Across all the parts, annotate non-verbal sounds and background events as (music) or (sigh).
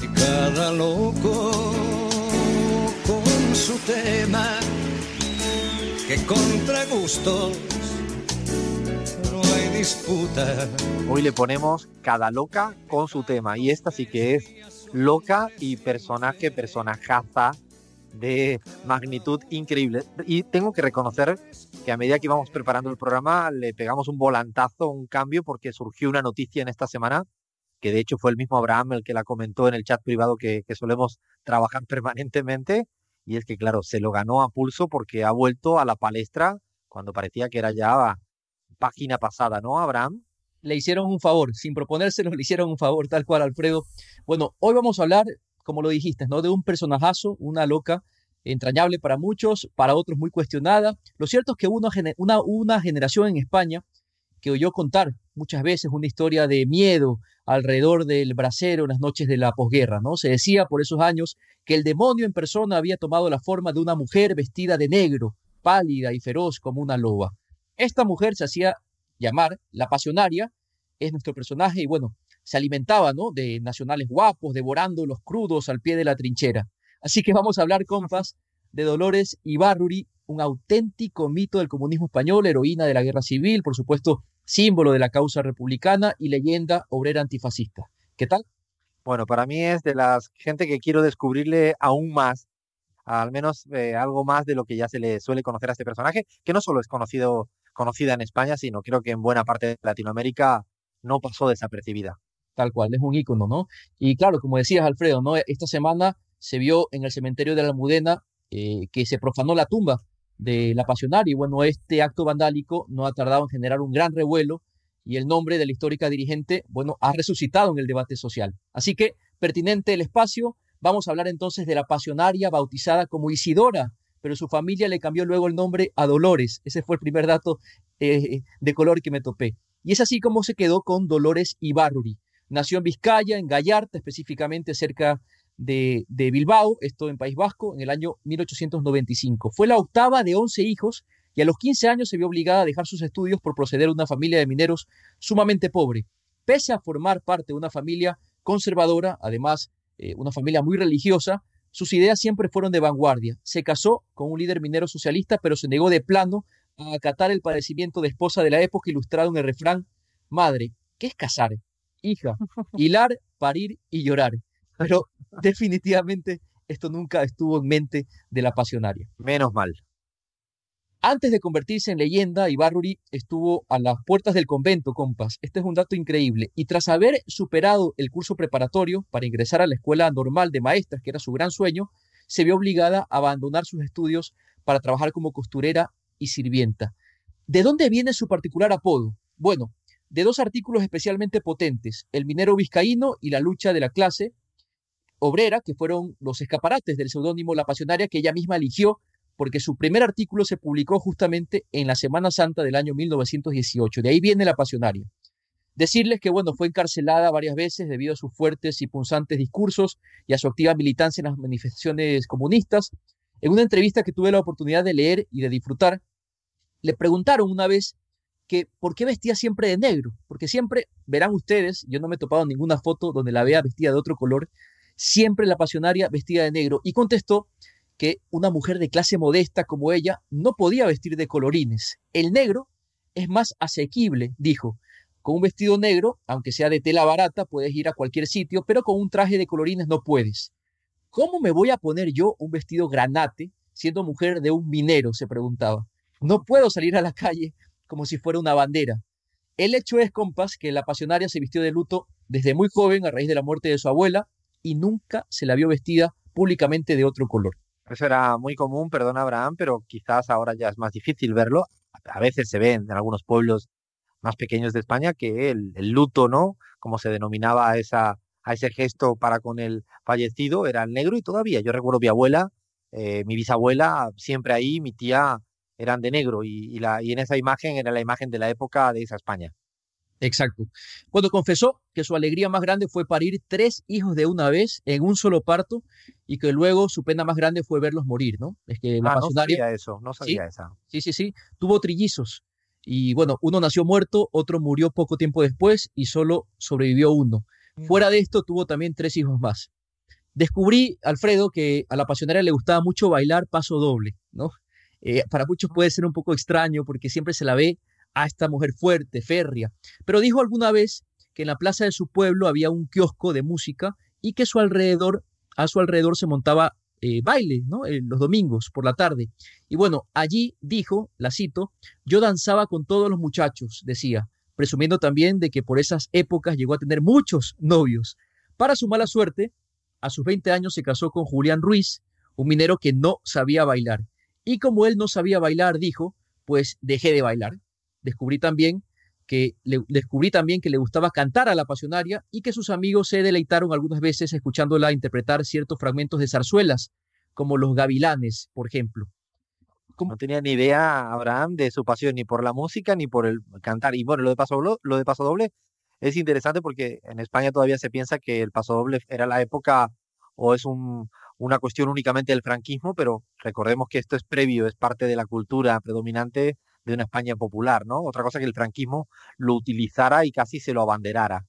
Cada loco con su tema, que contra gustos no hay disputa. Hoy le ponemos cada loca con su tema y esta sí que es loca y personaje, personajaza de magnitud increíble. Y tengo que reconocer que a medida que íbamos preparando el programa le pegamos un volantazo, un cambio, porque surgió una noticia en esta semana que de hecho fue el mismo Abraham el que la comentó en el chat privado que, que solemos trabajar (laughs) permanentemente. Y es que, claro, se lo ganó a pulso porque ha vuelto a la palestra cuando parecía que era ya página pasada, ¿no, Abraham? Le hicieron un favor, sin proponérselo, le hicieron un favor, tal cual, Alfredo. Bueno, hoy vamos a hablar, como lo dijiste, ¿no? De un personajazo, una loca, entrañable para muchos, para otros muy cuestionada. Lo cierto es que una, una, una generación en España que oyó contar muchas veces una historia de miedo alrededor del brasero en las noches de la posguerra, ¿no? Se decía por esos años que el demonio en persona había tomado la forma de una mujer vestida de negro, pálida y feroz como una loba. Esta mujer se hacía llamar la pasionaria, es nuestro personaje y bueno, se alimentaba, ¿no? De nacionales guapos, devorando los crudos al pie de la trinchera. Así que vamos a hablar, compas, de Dolores Ibarruri, un auténtico mito del comunismo español, heroína de la guerra civil, por supuesto, símbolo de la causa republicana y leyenda obrera antifascista. ¿Qué tal? Bueno, para mí es de las gente que quiero descubrirle aún más, al menos eh, algo más de lo que ya se le suele conocer a este personaje, que no solo es conocido, conocida en España, sino creo que en buena parte de Latinoamérica no pasó desapercibida. Tal cual, es un ícono, ¿no? Y claro, como decías, Alfredo, ¿no? Esta semana se vio en el cementerio de la Almudena eh, que se profanó la tumba de la pasionaria. Y bueno, este acto vandálico no ha tardado en generar un gran revuelo y el nombre de la histórica dirigente, bueno, ha resucitado en el debate social. Así que, pertinente el espacio, vamos a hablar entonces de la pasionaria bautizada como Isidora, pero su familia le cambió luego el nombre a Dolores. Ese fue el primer dato eh, de color que me topé. Y es así como se quedó con Dolores Ibarruri. Nació en Vizcaya, en Gallarta, específicamente cerca de, de, Bilbao, esto en País Vasco, en el año 1895. Fue la octava de 11 hijos y a los 15 años se vio obligada a dejar sus estudios por proceder a una familia de mineros sumamente pobre. Pese a formar parte de una familia conservadora, además eh, una familia muy religiosa, sus ideas siempre fueron de vanguardia. Se casó con un líder minero socialista, pero se negó de plano a acatar el padecimiento de esposa de la época ilustrado en el refrán, madre, ¿qué es casar? Hija, hilar, parir y llorar. Pero definitivamente esto nunca estuvo en mente de la pasionaria. Menos mal. Antes de convertirse en leyenda, Ibarruri estuvo a las puertas del convento, compas. Este es un dato increíble. Y tras haber superado el curso preparatorio para ingresar a la escuela normal de maestras, que era su gran sueño, se vio obligada a abandonar sus estudios para trabajar como costurera y sirvienta. ¿De dónde viene su particular apodo? Bueno, de dos artículos especialmente potentes, El minero vizcaíno y La lucha de la clase obrera, que fueron los escaparates del seudónimo La Pasionaria que ella misma eligió porque su primer artículo se publicó justamente en la Semana Santa del año 1918. De ahí viene la pasionaria. Decirles que, bueno, fue encarcelada varias veces debido a sus fuertes y punzantes discursos y a su activa militancia en las manifestaciones comunistas. En una entrevista que tuve la oportunidad de leer y de disfrutar, le preguntaron una vez que por qué vestía siempre de negro, porque siempre, verán ustedes, yo no me he topado ninguna foto donde la vea vestida de otro color, siempre la pasionaria vestida de negro, y contestó que una mujer de clase modesta como ella no podía vestir de colorines. El negro es más asequible, dijo. Con un vestido negro, aunque sea de tela barata, puedes ir a cualquier sitio, pero con un traje de colorines no puedes. ¿Cómo me voy a poner yo un vestido granate siendo mujer de un minero? se preguntaba. No puedo salir a la calle como si fuera una bandera. El hecho es, compas, que la pasionaria se vistió de luto desde muy joven a raíz de la muerte de su abuela y nunca se la vio vestida públicamente de otro color. Eso era muy común, perdón Abraham, pero quizás ahora ya es más difícil verlo. A veces se ve en algunos pueblos más pequeños de España que el, luto, ¿no? Como se denominaba a ese gesto para con el fallecido, era el negro y todavía, yo recuerdo mi abuela, eh, mi bisabuela, siempre ahí, mi tía, eran de negro y, la, y en esa imagen era la imagen de la época de esa España. Exacto. Cuando confesó que su alegría más grande fue parir tres hijos de una vez en un solo parto y que luego su pena más grande fue verlos morir, ¿no? Es que la ah, no sabía eso, no sabía ¿Sí? esa. Sí, sí, sí. Tuvo trillizos y bueno, uno nació muerto, otro murió poco tiempo después y solo sobrevivió uno. Mm. Fuera de esto, tuvo también tres hijos más. Descubrí, Alfredo, que a la pasionaria le gustaba mucho bailar paso doble, ¿no? Eh, para muchos puede ser un poco extraño porque siempre se la ve a esta mujer fuerte, férrea. Pero dijo alguna vez que en la plaza de su pueblo había un kiosco de música y que su alrededor, a su alrededor se montaba eh, baile, ¿no? Eh, los domingos por la tarde. Y bueno, allí dijo, la cito, yo danzaba con todos los muchachos, decía, presumiendo también de que por esas épocas llegó a tener muchos novios. Para su mala suerte, a sus 20 años se casó con Julián Ruiz, un minero que no sabía bailar. Y como él no sabía bailar, dijo, pues dejé de bailar descubrí también que le, descubrí también que le gustaba cantar a la pasionaria y que sus amigos se deleitaron algunas veces escuchándola interpretar ciertos fragmentos de zarzuelas, como Los Gavilanes, por ejemplo. No tenía ni idea, Abraham, de su pasión ni por la música ni por el cantar. Y bueno, lo de paso doble, es interesante porque en España todavía se piensa que el paso doble era la época o es un, una cuestión únicamente del franquismo, pero recordemos que esto es previo, es parte de la cultura predominante de una España popular, ¿no? Otra cosa que el franquismo lo utilizara y casi se lo abanderara.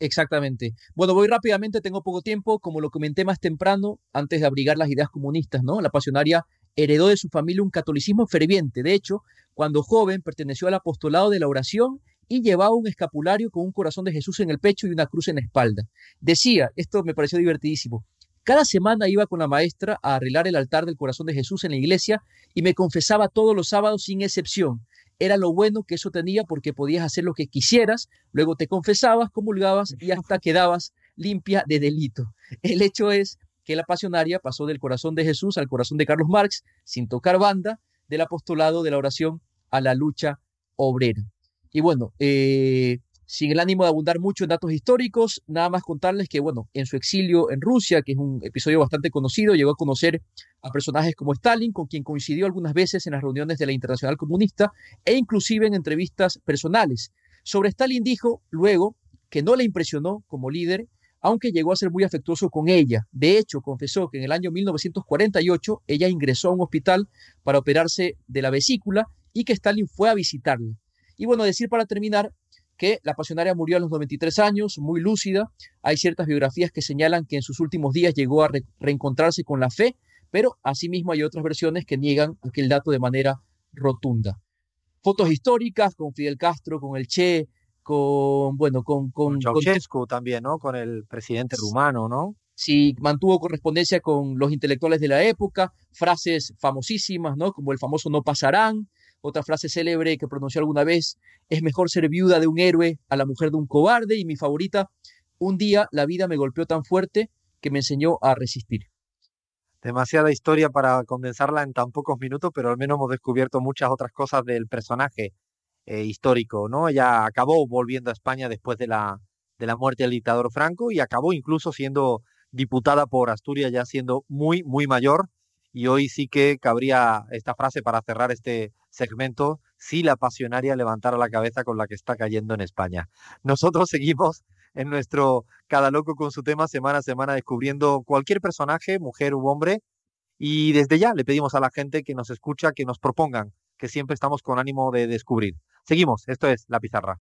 Exactamente. Bueno, voy rápidamente, tengo poco tiempo. Como lo comenté más temprano, antes de abrigar las ideas comunistas, ¿no? La pasionaria heredó de su familia un catolicismo ferviente. De hecho, cuando joven perteneció al apostolado de la oración y llevaba un escapulario con un corazón de Jesús en el pecho y una cruz en la espalda. Decía, esto me pareció divertidísimo, cada semana iba con la maestra a arreglar el altar del corazón de Jesús en la iglesia y me confesaba todos los sábados sin excepción. Era lo bueno que eso tenía porque podías hacer lo que quisieras, luego te confesabas, comulgabas y hasta quedabas limpia de delito. El hecho es que la pasionaria pasó del corazón de Jesús al corazón de Carlos Marx sin tocar banda, del apostolado de la oración a la lucha obrera. Y bueno, eh, sin el ánimo de abundar mucho en datos históricos, nada más contarles que, bueno, en su exilio en Rusia, que es un episodio bastante conocido, llegó a conocer a personajes como Stalin, con quien coincidió algunas veces en las reuniones de la Internacional Comunista e inclusive en entrevistas personales. Sobre Stalin dijo luego que no le impresionó como líder, aunque llegó a ser muy afectuoso con ella. De hecho, confesó que en el año 1948 ella ingresó a un hospital para operarse de la vesícula y que Stalin fue a visitarla. Y bueno, decir para terminar que la pasionaria murió a los 93 años, muy lúcida. Hay ciertas biografías que señalan que en sus últimos días llegó a reencontrarse con la fe, pero asimismo hay otras versiones que niegan aquel dato de manera rotunda. Fotos históricas con Fidel Castro, con el Che, con, bueno, con... Con, Ceausescu también, ¿no? Con el presidente rumano, ¿no? Sí, mantuvo correspondencia con los intelectuales de la época, frases famosísimas, ¿no? Como el famoso no pasarán, otra frase célebre que pronunció alguna vez, es mejor ser viuda de un héroe a la mujer de un cobarde. Y mi favorita, un día la vida me golpeó tan fuerte que me enseñó a resistir. Demasiada historia para condensarla en tan pocos minutos, pero al menos hemos descubierto muchas otras cosas del personaje eh, histórico, ¿no? Ella acabó volviendo a España después de la, de la muerte del dictador Franco y acabó incluso siendo diputada por Asturias ya siendo muy, muy mayor. Y hoy sí que cabría esta frase para cerrar este segmento si la pasionaria levantara la cabeza con la que está cayendo en España. Nosotros seguimos en nuestro Cada Loco con su tema semana a semana descubriendo cualquier personaje, mujer u hombre, y desde ya le pedimos a la gente que nos escucha que nos propongan, que siempre estamos con ánimo de descubrir. Seguimos, esto es La Pizarra.